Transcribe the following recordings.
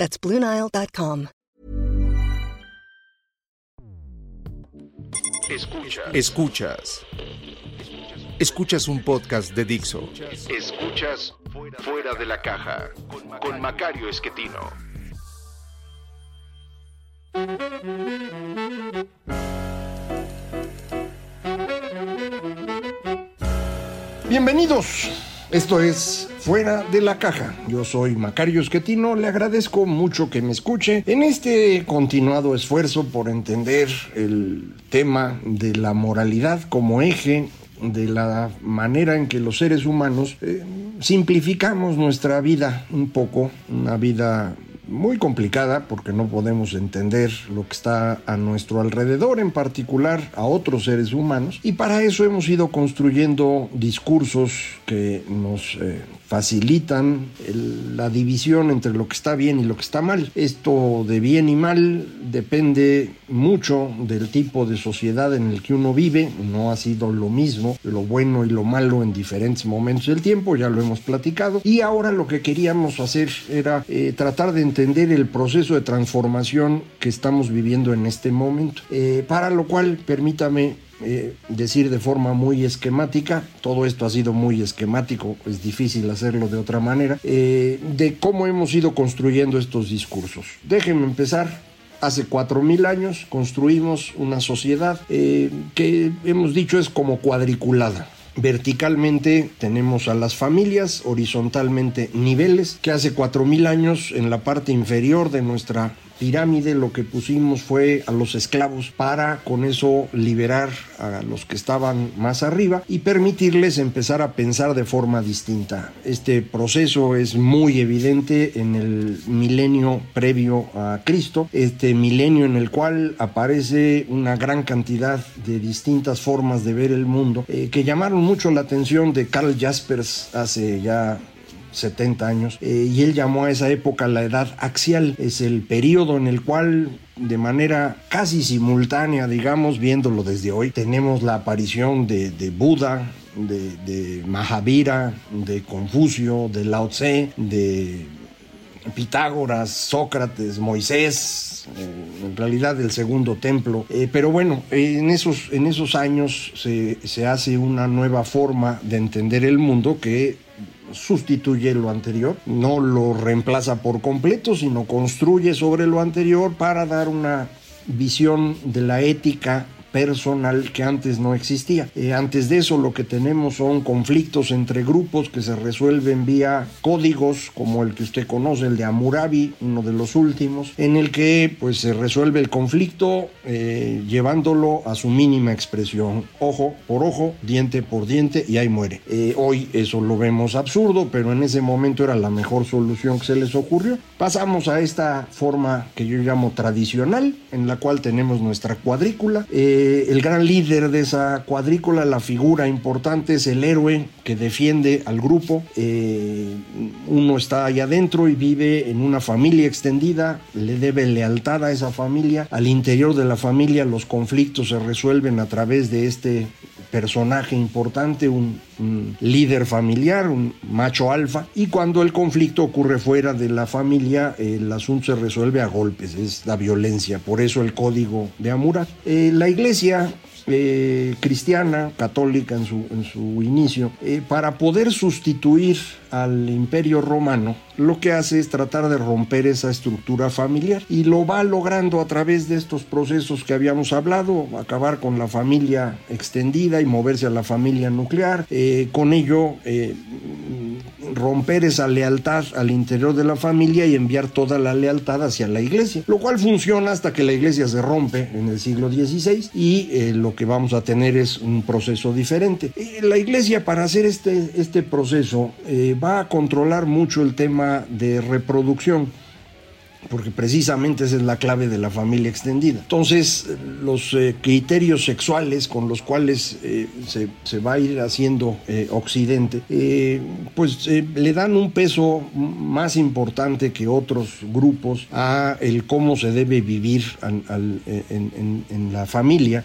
That's BlueNile.com. Escuchas. Escuchas. Escuchas un podcast de Dixo. Escuchas Fuera de la Caja con Macario Esquetino. Bienvenidos. Esto es Fuera de la Caja. Yo soy Macario Esquetino. Le agradezco mucho que me escuche en este continuado esfuerzo por entender el tema de la moralidad como eje de la manera en que los seres humanos eh, simplificamos nuestra vida un poco, una vida muy complicada porque no podemos entender lo que está a nuestro alrededor, en particular a otros seres humanos, y para eso hemos ido construyendo discursos que nos eh, facilitan la división entre lo que está bien y lo que está mal. Esto de bien y mal depende mucho del tipo de sociedad en el que uno vive, no ha sido lo mismo lo bueno y lo malo en diferentes momentos del tiempo, ya lo hemos platicado, y ahora lo que queríamos hacer era eh, tratar de entender el proceso de transformación que estamos viviendo en este momento, eh, para lo cual permítame eh, decir de forma muy esquemática, todo esto ha sido muy esquemático, es difícil hacerlo de otra manera, eh, de cómo hemos ido construyendo estos discursos. Déjenme empezar. Hace cuatro mil años construimos una sociedad eh, que hemos dicho es como cuadriculada. Verticalmente tenemos a las familias, horizontalmente niveles, que hace cuatro mil años en la parte inferior de nuestra pirámide lo que pusimos fue a los esclavos para con eso liberar a los que estaban más arriba y permitirles empezar a pensar de forma distinta. Este proceso es muy evidente en el milenio previo a Cristo, este milenio en el cual aparece una gran cantidad de distintas formas de ver el mundo eh, que llamaron mucho la atención de Karl Jaspers hace ya 70 años, eh, y él llamó a esa época la edad axial. Es el periodo en el cual de manera casi simultánea, digamos, viéndolo desde hoy, tenemos la aparición de, Buda, de, Mahavira, de Confucio, de Lao Tse, de Pitágoras, Sócrates, Moisés, eh, en realidad del segundo templo. Eh, pero bueno, en esos, en esos años se, se hace una nueva forma de entender el mundo que sustituye lo anterior, no lo reemplaza por completo, sino construye sobre lo anterior para dar una visión de la ética personal que antes no existía. Eh, antes de eso lo que tenemos son conflictos entre grupos que se resuelven vía códigos como el que usted conoce, el de Amurabi, uno de los últimos, en el que pues se resuelve el conflicto eh, llevándolo a su mínima expresión, ojo por ojo, diente por diente y ahí muere. Eh, hoy eso lo vemos absurdo, pero en ese momento era la mejor solución que se les ocurrió. Pasamos a esta forma que yo llamo tradicional, en la cual tenemos nuestra cuadrícula. El gran líder de esa cuadrícula, la figura importante es el héroe que defiende al grupo. Eh, uno está ahí adentro y vive en una familia extendida, le debe lealtad a esa familia. Al interior de la familia los conflictos se resuelven a través de este personaje importante, un, líder familiar, un macho alfa, y cuando el conflicto ocurre fuera de la familia, el asunto se resuelve a golpes, es la violencia, por eso el código de Amura. Eh, la iglesia eh, cristiana, católica en su, en su inicio, eh, para poder sustituir al imperio romano, lo que hace es tratar de romper esa estructura familiar y lo va logrando a través de estos procesos que habíamos hablado, acabar con la familia extendida y moverse a la familia nuclear, eh, con ello romper esa lealtad al interior de la familia y enviar toda la lealtad hacia la iglesia, lo cual funciona hasta que la iglesia se rompe en el siglo XVI y eh, lo que vamos a tener es un proceso diferente. la iglesia para hacer este, este proceso eh, va a controlar mucho el tema de reproducción porque precisamente esa es la clave de la familia extendida. Entonces, los eh, criterios sexuales con los cuales eh, se, va a ir haciendo eh, Occidente, pues le dan un peso más importante que otros grupos a el cómo se debe vivir en, la familia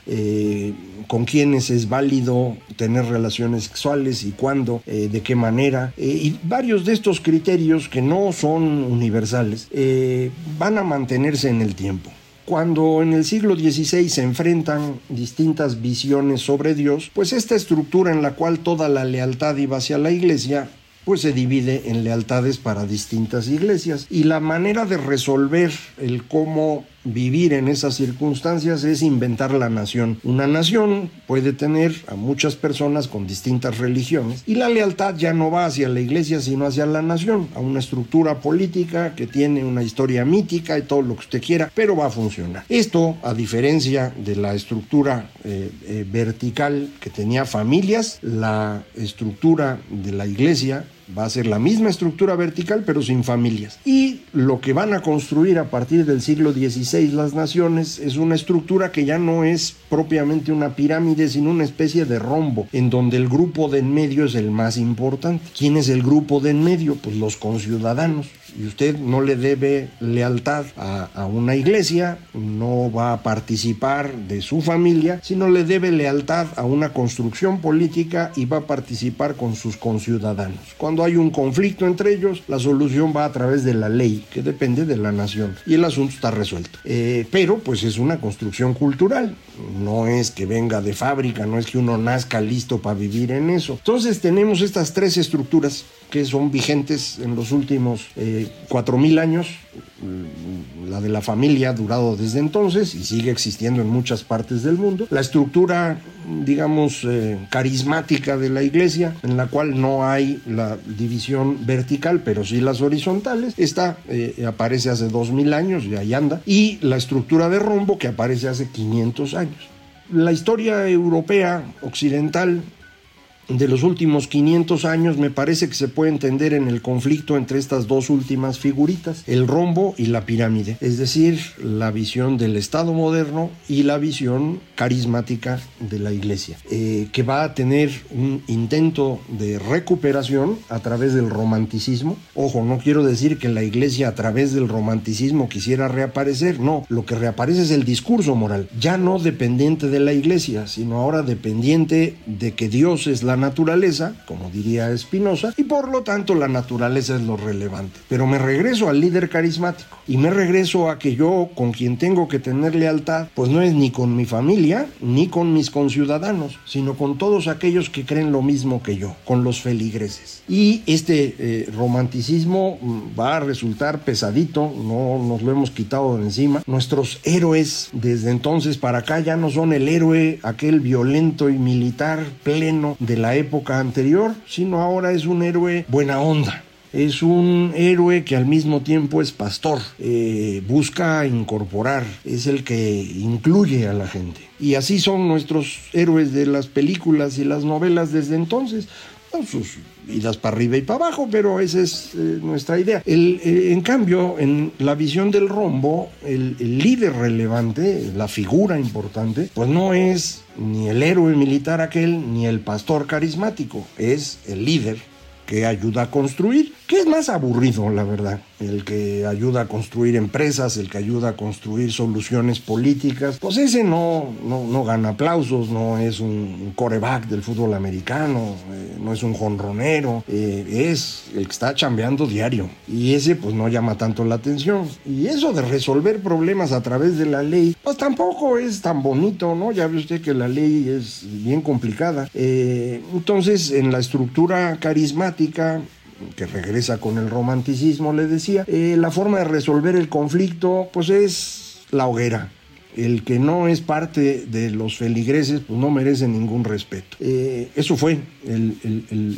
con quiénes es válido tener relaciones sexuales y cuándo, eh, de qué manera. Eh, y varios de estos criterios que no son universales eh, van a mantenerse en el tiempo. Cuando en el siglo XVI se enfrentan distintas visiones sobre Dios, pues esta estructura en la cual toda la lealtad iba hacia la iglesia pues se divide en lealtades para distintas iglesias. Y la manera de resolver el cómo vivir en esas circunstancias es inventar la nación. Una nación puede tener a muchas personas con distintas religiones y la lealtad ya no va hacia la iglesia sino hacia la nación, a una estructura política que tiene una historia mítica y todo lo que usted quiera, pero va a funcionar. Esto, a diferencia de la estructura eh, eh, vertical que tenía familias, la estructura de la iglesia va a ser la misma estructura vertical pero sin familias. Y lo que van a construir a partir del siglo XVI las naciones es una estructura que ya no es propiamente una pirámide, sino una especie de rombo, en donde el grupo de en medio es el más importante. ¿Quién es el grupo de en medio? Pues los conciudadanos y usted no le debe lealtad a, una iglesia, no va a participar de su familia, sino le debe lealtad a una construcción política y va a participar con sus conciudadanos. Cuando hay un conflicto entre ellos, la solución va a través de la ley, que depende de la nación, y el asunto está resuelto. Eh, pero pues es una construcción cultural, no es que venga de fábrica, no es que uno nazca listo para vivir en eso. Entonces tenemos estas tres estructuras que son vigentes en los últimos eh, cuatro mil años. La de la familia ha durado desde entonces y sigue existiendo en muchas partes del mundo. La estructura, digamos, eh, carismática de la iglesia, en la cual no hay la división vertical, pero sí las horizontales, esta eh, aparece hace dos mil años y ahí anda. Y la estructura de rombo que aparece hace 500 años. La historia europea occidental de los últimos 500 años me parece que se puede entender en el conflicto entre estas dos últimas figuritas, el rombo y la pirámide, es decir, la visión del Estado moderno y la visión carismática de la Iglesia, eh, que va a tener un intento de recuperación a través del romanticismo. Ojo, no quiero decir que la Iglesia a través del romanticismo quisiera reaparecer, no, lo que reaparece es el discurso moral, ya no dependiente de la Iglesia, sino ahora dependiente de que Dios es la naturaleza, como diría Spinoza, y por lo tanto la naturaleza es lo relevante. Pero me regreso al líder carismático y me regreso a que yo con quien tengo que tener lealtad, pues no es ni con mi familia ni con mis conciudadanos, sino con todos aquellos que creen lo mismo que yo, con los feligreses. Y este eh, romanticismo mm, va a resultar pesadito, no nos lo hemos quitado de encima. Nuestros héroes desde entonces para acá ya no son el héroe, aquel violento y militar pleno de la la época anterior, sino ahora es un héroe buena onda. Es un héroe que al mismo tiempo es pastor, eh, busca incorporar, es el que incluye a la gente. Y así son nuestros héroes de las películas y las novelas desde entonces sus vidas para arriba y para abajo, pero esa es eh, nuestra idea. El, eh, en cambio, en la visión del rombo, el, el, líder relevante, la figura importante, pues no es ni el héroe militar aquel, ni el pastor carismático, es el líder que ayuda a construir, que es más aburrido, la verdad el que ayuda a construir empresas, el que ayuda a construir soluciones políticas, pues ese no, no, gana aplausos, no es un coreback del fútbol americano, eh, no es un jonronero, eh, es el que está chambeando diario y ese pues no llama tanto la atención. Y eso de resolver problemas a través de la ley, pues tampoco es tan bonito, ¿no? Ya ve usted que la ley es bien complicada. Eh, entonces, en la estructura carismática, que regresa con el romanticismo, le decía, eh, la forma de resolver el conflicto pues es la hoguera. El que no es parte de los feligreses pues no merece ningún respeto. Eh, eso fue el,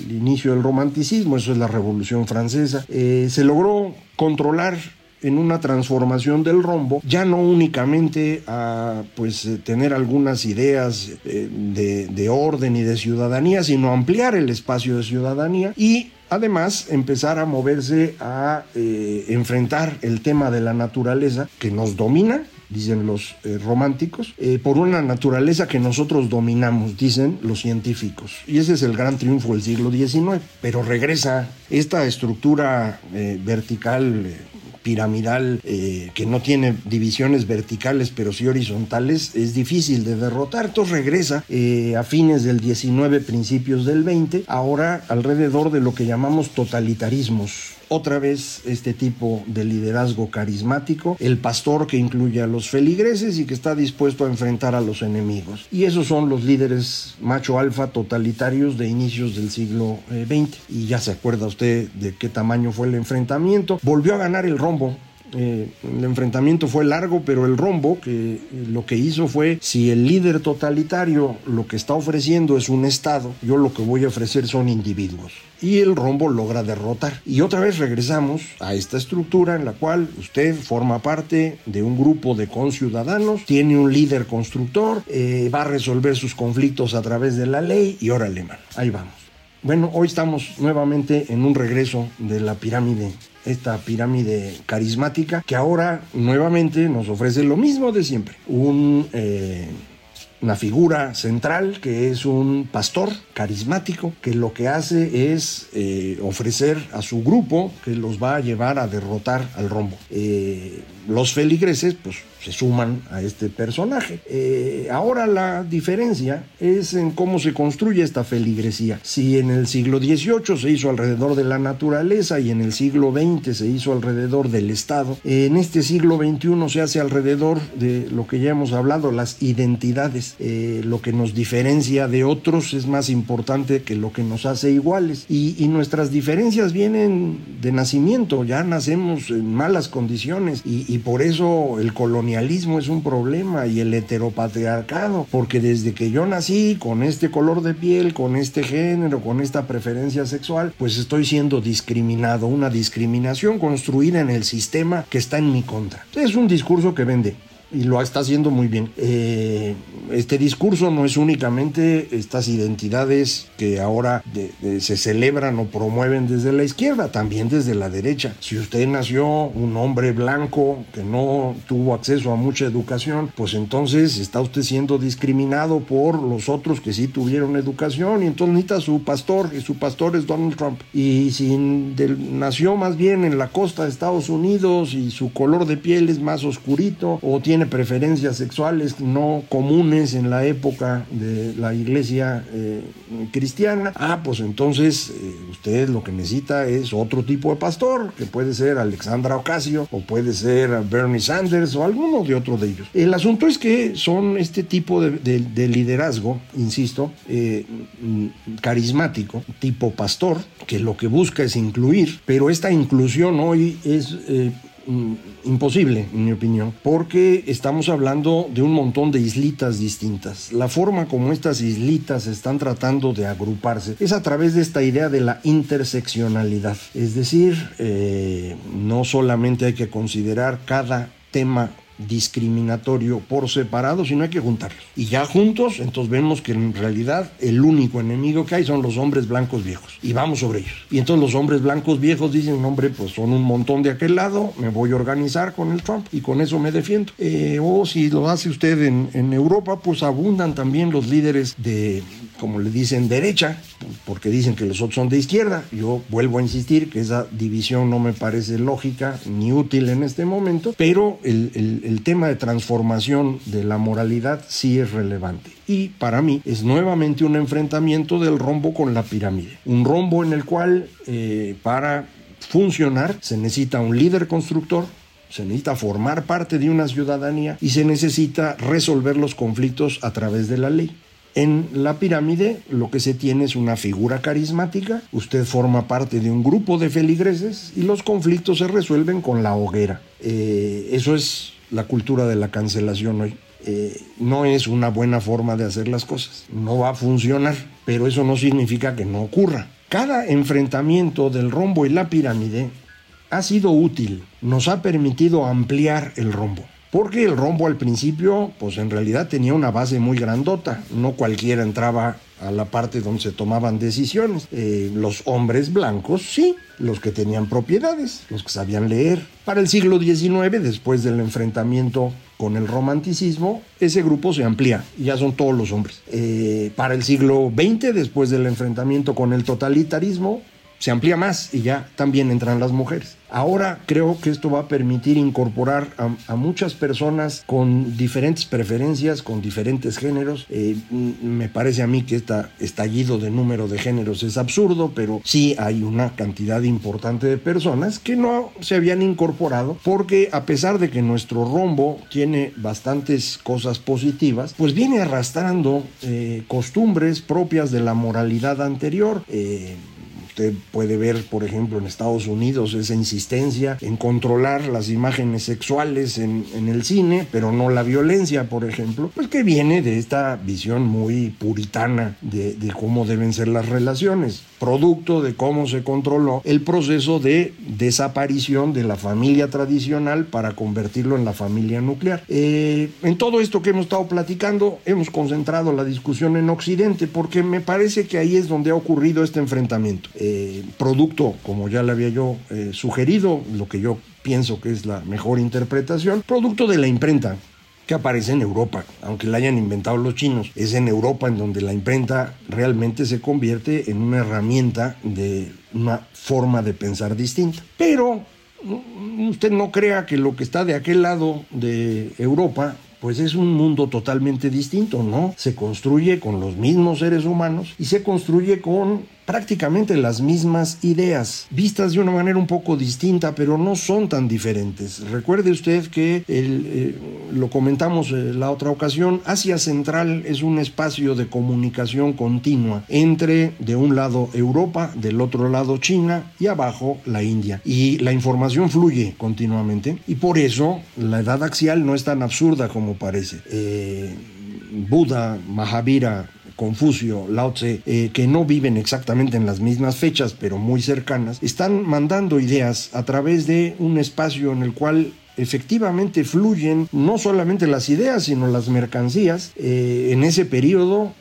inicio del romanticismo, eso es la Revolución Francesa. Eh, se logró controlar en una transformación del rombo, ya no únicamente a pues eh, tener algunas ideas eh, de, orden y de ciudadanía, sino ampliar el espacio de ciudadanía y Además, empezar a moverse a eh, enfrentar el tema de la naturaleza que nos domina dicen los eh, románticos, eh, por una naturaleza que nosotros dominamos, dicen los científicos. Y ese es el gran triunfo del siglo XIX. Pero regresa esta estructura vertical piramidal que no tiene divisiones verticales pero sí horizontales es difícil de derrotar. Entonces regresa a fines del 19, principios del 20, ahora alrededor de lo que llamamos totalitarismos otra vez este tipo de liderazgo carismático, el pastor que incluye a los feligreses y que está dispuesto a enfrentar a los enemigos. Y esos son los líderes macho alfa totalitarios de inicios del siglo XX. Eh, y ya se acuerda usted de qué tamaño fue el enfrentamiento. Volvió a ganar el rombo eh, el enfrentamiento fue largo, pero el rombo que lo que hizo fue, si el líder totalitario lo que está ofreciendo es un Estado, yo lo que voy a ofrecer son individuos. Y el rombo logra derrotar. Y otra vez regresamos a esta estructura en la cual usted forma parte de un grupo de conciudadanos, tiene un líder constructor, eh, va a resolver sus conflictos a través de la ley y órale, man, ahí vamos. Bueno, hoy estamos nuevamente en un regreso de la pirámide esta pirámide carismática que ahora nuevamente nos ofrece lo mismo de siempre. Un, eh, una figura central que es un pastor carismático que lo que hace es eh, ofrecer a su grupo que los va a llevar a derrotar al rombo. Eh, los feligreses pues se suman a este personaje. Eh, ahora la diferencia es en cómo se construye esta feligresía. Si en el siglo XVIII se hizo alrededor de la naturaleza y en el siglo XX se hizo alrededor del Estado, en este siglo XXI se hace alrededor de lo que ya hemos hablado, las identidades. Eh, lo que nos diferencia de otros es más importante que lo que nos hace iguales. Y, nuestras diferencias vienen de nacimiento, ya nacemos en malas condiciones y, y por eso el colonialismo es un problema y el heteropatriarcado, porque desde que yo nací con este color de piel, con este género, con esta preferencia sexual, pues estoy siendo discriminado, una discriminación construida en el sistema que está en mi contra. Es un discurso que vende y lo está haciendo muy bien. Eh, este discurso no es únicamente estas identidades que ahora se celebran o promueven desde la izquierda, también desde la derecha. Si usted nació un hombre blanco que no tuvo acceso a mucha educación, pues entonces está usted siendo discriminado por los otros que sí tuvieron educación y entonces necesita su pastor y su pastor es Donald Trump. Y si nació más bien en la costa de Estados Unidos y su color de piel es más oscurito o tiene tiene preferencias sexuales no comunes en la época de la iglesia eh, cristiana, ah, pues entonces eh, usted lo que necesita es otro tipo de pastor, que puede ser Alexandra Ocasio o puede ser Bernie Sanders o alguno de otros de ellos. El asunto es que son este tipo de, liderazgo, insisto, eh, carismático, tipo pastor, que lo que busca es incluir, pero esta inclusión hoy es Mm, imposible, en mi opinión, porque estamos hablando de un montón de islitas distintas. La forma como estas islitas están tratando de agruparse es a través de esta idea de la interseccionalidad. Es decir, eh, no solamente hay que considerar cada tema discriminatorio por separado, sino hay que juntarlos. Y ya juntos, entonces vemos que en realidad el único enemigo que hay son los hombres blancos viejos. Y vamos sobre ellos. Y entonces los hombres blancos viejos dicen, hombre, pues son un montón de aquel lado, me voy a organizar con el Trump y con eso me defiendo. Eh, o si lo hace usted en, en Europa, pues abundan también los líderes de, como le dicen, derecha, porque dicen que los otros son de izquierda. Yo vuelvo a insistir que esa división no me parece lógica ni útil en este momento, pero el, el el tema de transformación de la moralidad sí es relevante. Y para mí es nuevamente un enfrentamiento del rombo con la pirámide. Un rombo en el cual eh, para funcionar se necesita un líder constructor, se necesita formar parte de una ciudadanía y se necesita resolver los conflictos a través de la ley. En la pirámide lo que se tiene es una figura carismática, usted forma parte de un grupo de feligreses y los conflictos se resuelven con la hoguera. Eh, eso es la cultura de la cancelación hoy. Eh, no es una buena forma de hacer las cosas. No va a funcionar, pero eso no significa que no ocurra. Cada enfrentamiento del rombo y la pirámide ha sido útil, nos ha permitido ampliar el rombo. Porque el rombo al principio, pues en realidad tenía una base muy grandota, no cualquiera entraba a la parte donde se tomaban decisiones. Eh, los hombres blancos, sí, los que tenían propiedades, los que sabían leer. Para el siglo XIX, después del enfrentamiento con el romanticismo, ese grupo se amplía ya son todos los hombres. Eh, para el siglo XX, después del enfrentamiento con el totalitarismo, se amplía más y ya también entran las mujeres. Ahora creo que esto va a permitir incorporar a, muchas personas con diferentes preferencias, con diferentes géneros. Eh, me parece a mí que este estallido de número de géneros es absurdo, pero sí hay una cantidad importante de personas que no se habían incorporado porque a pesar de que nuestro rombo tiene bastantes cosas positivas, pues viene arrastrando eh, costumbres propias de la moralidad anterior. Eh, Usted puede ver, por ejemplo, en Estados Unidos esa insistencia en controlar las imágenes sexuales en, el cine, pero no la violencia, por ejemplo, pues que viene de esta visión muy puritana de, de cómo deben ser las relaciones, producto de cómo se controló el proceso de desaparición de la familia tradicional para convertirlo en la familia nuclear. Eh, en todo esto que hemos estado platicando, hemos concentrado la discusión en Occidente, porque me parece que ahí es donde ha ocurrido este enfrentamiento. Eh, producto, como ya le había yo eh, sugerido, lo que yo pienso que es la mejor interpretación, producto de la imprenta que aparece en Europa, aunque la hayan inventado los chinos. Es en Europa en donde la imprenta realmente se convierte en una herramienta de una forma de pensar distinta. Pero mm, usted no crea que lo que está de aquel lado de Europa pues es un mundo totalmente distinto, ¿no? Se construye con los mismos seres humanos y se construye con prácticamente las mismas ideas, vistas de una manera un poco distinta, pero no son tan diferentes. Recuerde usted que eh, lo comentamos eh, la otra ocasión, Asia Central es un espacio de comunicación continua entre de un lado Europa, del otro lado China y abajo la India. Y la información fluye continuamente y por eso la edad axial no es tan absurda como parece. Eh, Buda, Mahavira, Confucio, Lao Tse, eh, que no viven exactamente en las mismas fechas, pero muy cercanas, están mandando ideas a través de un espacio en el cual efectivamente fluyen no solamente las ideas, sino las mercancías. Eh, en ese periodo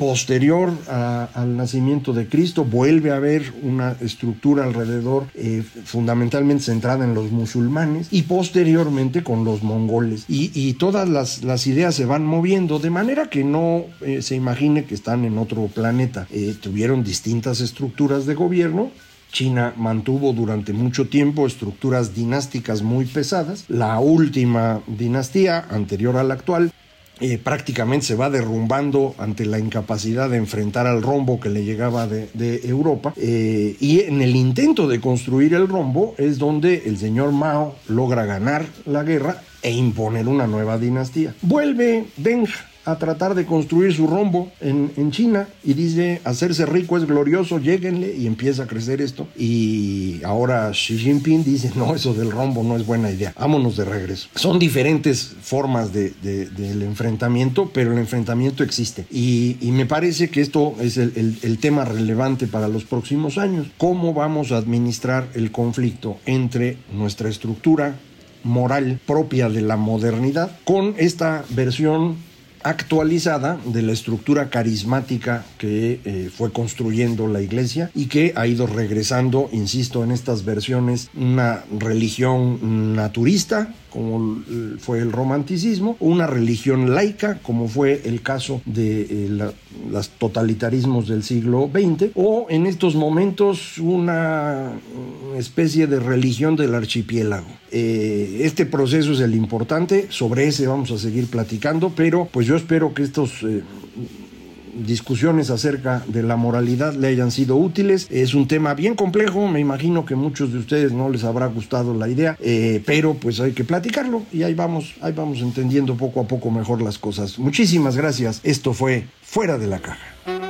posterior al nacimiento de Cristo, vuelve a haber una estructura alrededor eh, fundamentalmente centrada en los musulmanes y posteriormente con los mongoles. Y, todas las, ideas se van moviendo de manera que no eh, se imagine que están en otro planeta. Eh, tuvieron distintas estructuras de gobierno, China mantuvo durante mucho tiempo estructuras dinásticas muy pesadas. La última dinastía, anterior a la actual, eh, prácticamente se va derrumbando ante la incapacidad de enfrentar al rombo que le llegaba de, Europa. Eh, y en el intento de construir el rombo es donde el señor Mao logra ganar la guerra e imponer una nueva dinastía. Vuelve Deng a tratar de construir su rombo en, en, China y dice, hacerse rico es glorioso, lleguenle y empieza a crecer esto. Y ahora Xi Jinping dice, no, eso del rombo no es buena idea, vámonos de regreso. Son diferentes formas de, del enfrentamiento, pero el enfrentamiento existe. Y, me parece que esto es el, el tema relevante para los próximos años. ¿Cómo vamos a administrar el conflicto entre nuestra estructura moral propia de la modernidad con esta versión actualizada de la estructura carismática que eh, fue construyendo la iglesia y que ha ido regresando, insisto, en estas versiones, una religión naturista como fue el romanticismo, una religión laica, como fue el caso de eh, los totalitarismos del siglo XX, o en estos momentos una especie de religión del archipiélago. Eh, este proceso es el importante, sobre ese vamos a seguir platicando, pero pues yo espero que estos... Eh, discusiones acerca de la moralidad le hayan sido útiles. Es un tema bien complejo, me imagino que muchos de ustedes no les habrá gustado la idea, eh, pero pues hay que platicarlo y ahí vamos, ahí vamos entendiendo poco a poco mejor las cosas. Muchísimas gracias. Esto fue Fuera de la Caja.